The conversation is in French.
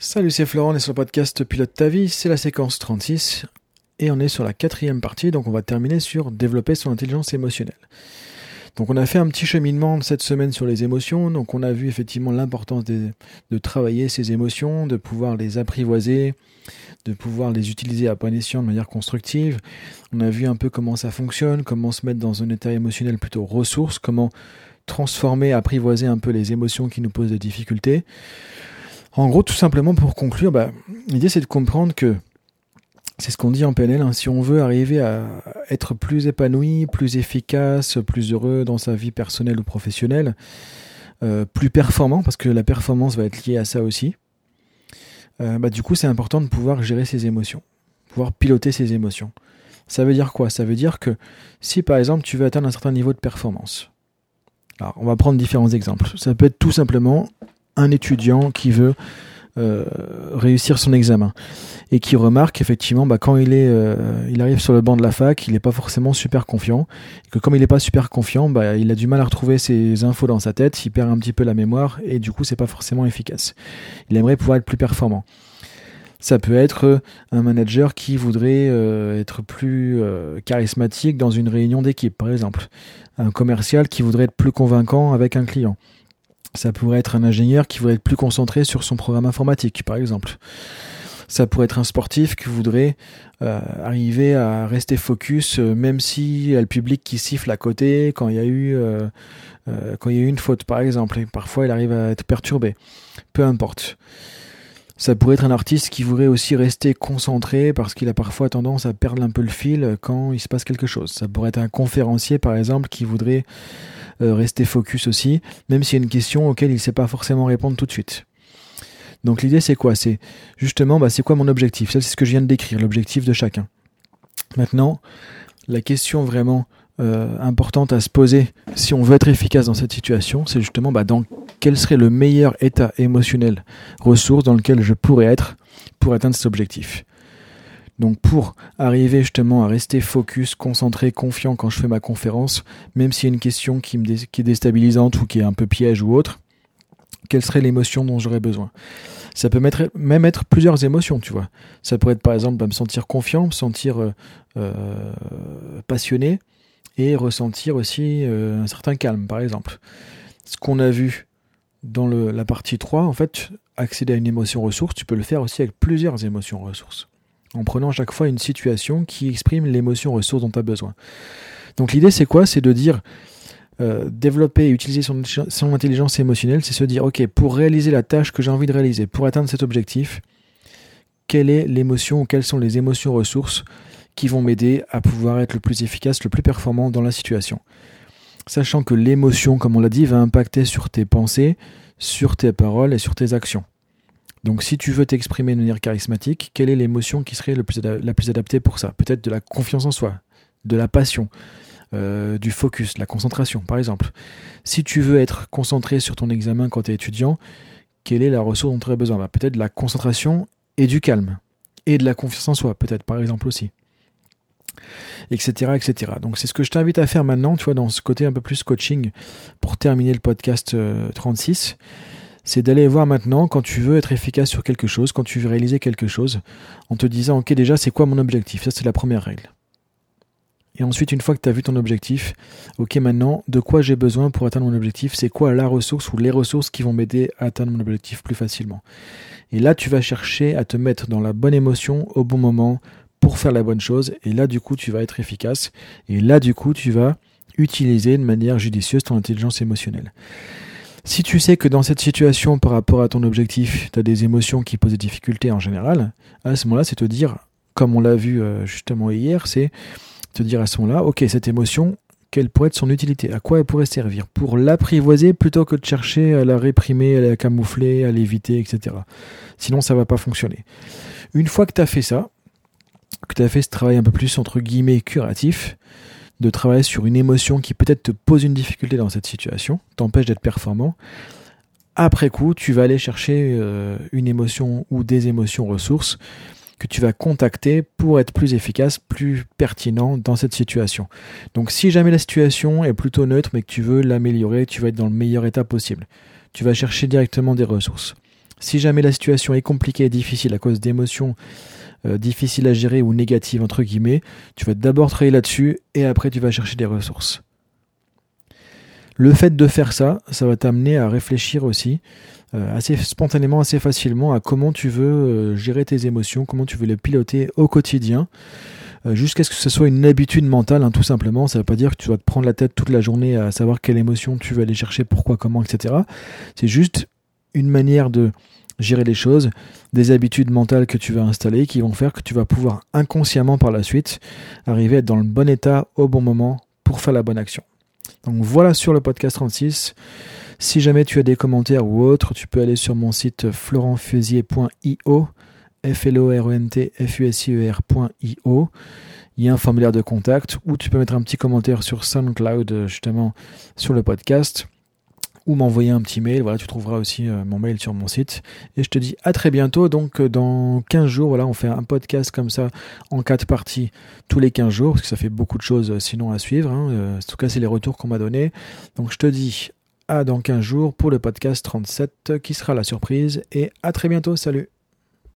Salut, c'est Florent, on est sur le podcast Pilote ta vie, c'est la séquence 36 et on est sur la quatrième partie, donc on va terminer sur développer son intelligence émotionnelle. Donc on a fait un petit cheminement cette semaine sur les émotions, donc on a vu effectivement l'importance de, travailler ces émotions, de pouvoir les apprivoiser, de pouvoir les utiliser à bon escient de manière constructive. On a vu un peu comment ça fonctionne, comment se mettre dans un état émotionnel plutôt ressource, comment transformer, apprivoiser un peu les émotions qui nous posent des difficultés. En gros, tout simplement pour conclure, bah, l'idée c'est de comprendre que c'est ce qu'on dit en PNL, hein, si on veut arriver à être plus épanoui, plus efficace, plus heureux dans sa vie personnelle ou professionnelle, euh, plus performant, parce que la performance va être liée à ça aussi, euh, bah, du coup c'est important de pouvoir gérer ses émotions, pouvoir piloter ses émotions. Ça veut dire quoi? Ça veut dire que si par exemple tu veux atteindre un certain niveau de performance, alors on va prendre différents exemples. Ça peut être tout simplement un étudiant qui veut euh, réussir son examen et qui remarque effectivement bah, quand il est euh, il arrive sur le banc de la fac il n'est pas forcément super confiant et que comme il n'est pas super confiant bah, il a du mal à retrouver ses infos dans sa tête il perd un petit peu la mémoire et du coup c'est pas forcément efficace il aimerait pouvoir être plus performant ça peut être euh, un manager qui voudrait être plus charismatique dans une réunion d'équipe, par exemple. Un commercial qui voudrait être plus convaincant avec un client. Ça pourrait être un ingénieur qui voudrait être plus concentré sur son programme informatique, par exemple. Ça pourrait être un sportif qui voudrait euh, arriver à rester focus, euh, même si y a le public qui siffle à côté quand il y a eu euh, quand il y a eu une faute, par exemple. Et parfois, il arrive à être perturbé. Peu importe. Ça pourrait être un artiste qui voudrait aussi rester concentré parce qu'il a parfois tendance à perdre un peu le fil quand il se passe quelque chose. Ça pourrait être un conférencier, par exemple, qui voudrait rester focus aussi, même s'il y a une question auquel il ne sait pas forcément répondre tout de suite. Donc l'idée c'est quoi? C'est justement, bah, c'est quoi mon objectif? Ça c'est ce que je viens de décrire, l'objectif de chacun. Maintenant, la question vraiment euh, importante à se poser si on veut être efficace dans cette situation, c'est justement bah, dans quel serait le meilleur état émotionnel, ressource dans lequel je pourrais être pour atteindre cet objectif? Donc pour arriver justement à rester focus, concentré, confiant quand je fais ma conférence, même s'il y a une question qui, est déstabilisante ou qui est un peu piège ou autre, quelle serait l'émotion dont j'aurais besoin? Ça peut même être plusieurs émotions, tu vois. Ça pourrait être par exemple bah, me sentir confiant, me sentir euh, euh, passionné et ressentir aussi euh, un certain calme, par exemple. Ce qu'on a vu dans la partie 3, en fait, accéder à une émotion ressource, tu peux le faire aussi avec plusieurs émotions ressources en prenant chaque fois une situation qui exprime l'émotion ressource dont tu as besoin. Donc l'idée c'est quoi? C'est de dire euh, développer et utiliser son, intelligence émotionnelle, c'est se dire ok pour réaliser la tâche que j'ai envie de réaliser, pour atteindre cet objectif, quelle est l'émotion ou quelles sont les émotions ressources qui vont m'aider à pouvoir être le plus efficace, le plus performant dans la situation? Sachant que l'émotion, comme on l'a dit, va impacter sur tes pensées, sur tes paroles et sur tes actions. Donc si tu veux t'exprimer de manière charismatique, quelle est l'émotion qui serait la plus adaptée pour ça? Peut-être de la confiance en soi, de la passion, euh, du focus, de la concentration par exemple. Si tu veux être concentré sur ton examen quand tu es étudiant, quelle est la ressource dont tu aurais besoin? Bah, Peut-être de la concentration et du calme. Et de la confiance en soi, peut-être par exemple aussi. Etc. etc. Donc c'est ce que je t'invite à faire maintenant, tu vois, dans ce côté un peu plus coaching pour terminer le podcast 36 euh, c'est d'aller voir maintenant quand tu veux être efficace sur quelque chose, quand tu veux réaliser quelque chose, en te disant, ok déjà, c'est quoi mon objectif? Ça, c'est la première règle. Et ensuite, une fois que tu as vu ton objectif, ok maintenant, de quoi j'ai besoin pour atteindre mon objectif? C'est quoi la ressource ou les ressources qui vont m'aider à atteindre mon objectif plus facilement? Et là, tu vas chercher à te mettre dans la bonne émotion au bon moment pour faire la bonne chose. Et là, du coup, tu vas être efficace. Et là, du coup, tu vas utiliser de manière judicieuse ton intelligence émotionnelle. Si tu sais que dans cette situation, par rapport à ton objectif, tu as des émotions qui posent des difficultés en général, à ce moment-là, c'est te dire, comme on l'a vu euh, justement hier, c'est te dire à ce moment-là, ok, cette émotion, quelle pourrait être son utilité? À quoi elle pourrait servir? Pour l'apprivoiser plutôt que de chercher à la réprimer, à la camoufler, à l'éviter, etc. Sinon, ça va pas fonctionner. Une fois que tu as fait ça, que tu as fait ce travail un peu plus entre guillemets curatif, de travailler sur une émotion qui peut-être te pose une difficulté dans cette situation, t'empêche d'être performant. Après coup, tu vas aller chercher euh, une émotion ou des émotions ressources que tu vas contacter pour être plus efficace, plus pertinent dans cette situation. Donc si jamais la situation est plutôt neutre mais que tu veux l'améliorer, tu vas être dans le meilleur état possible. Tu vas chercher directement des ressources. Si jamais la situation est compliquée et difficile à cause d'émotions euh, difficiles à gérer ou négatives, entre guillemets, tu vas d'abord travailler là-dessus et après tu vas chercher des ressources. Le fait de faire ça, ça va t'amener à réfléchir aussi euh, assez spontanément, assez facilement à comment tu veux euh, gérer tes émotions, comment tu veux les piloter au quotidien, jusqu'à ce que ce soit une habitude mentale, hein, tout simplement. Ça ne veut pas dire que tu vas te prendre la tête toute la journée à savoir quelle émotion tu veux aller chercher, pourquoi, comment, etc. C'est juste une manière de gérer les choses, des habitudes mentales que tu vas installer qui vont faire que tu vas pouvoir inconsciemment par la suite arriver à être dans le bon état au bon moment pour faire la bonne action. Donc voilà sur le podcast 36. Si jamais tu as des commentaires ou autres, tu peux aller sur mon site florentfusier.io, f l o r e n t f u s i e r.io. Il y a un formulaire de contact où tu peux mettre un petit commentaire sur SoundCloud justement sur le podcast ou m'envoyer un petit mail. Voilà, tu trouveras aussi euh, mon mail sur mon site. Et je te dis à très bientôt. Donc euh, dans 15 jours, voilà, on fait un podcast comme ça en quatre parties tous les 15 jours, parce que ça fait beaucoup de choses euh, sinon à suivre. Hein. En tout cas, c'est les retours qu'on m'a donnés. Donc je te dis à dans 15 jours pour le podcast 37 qui sera la surprise. Et à très bientôt. Salut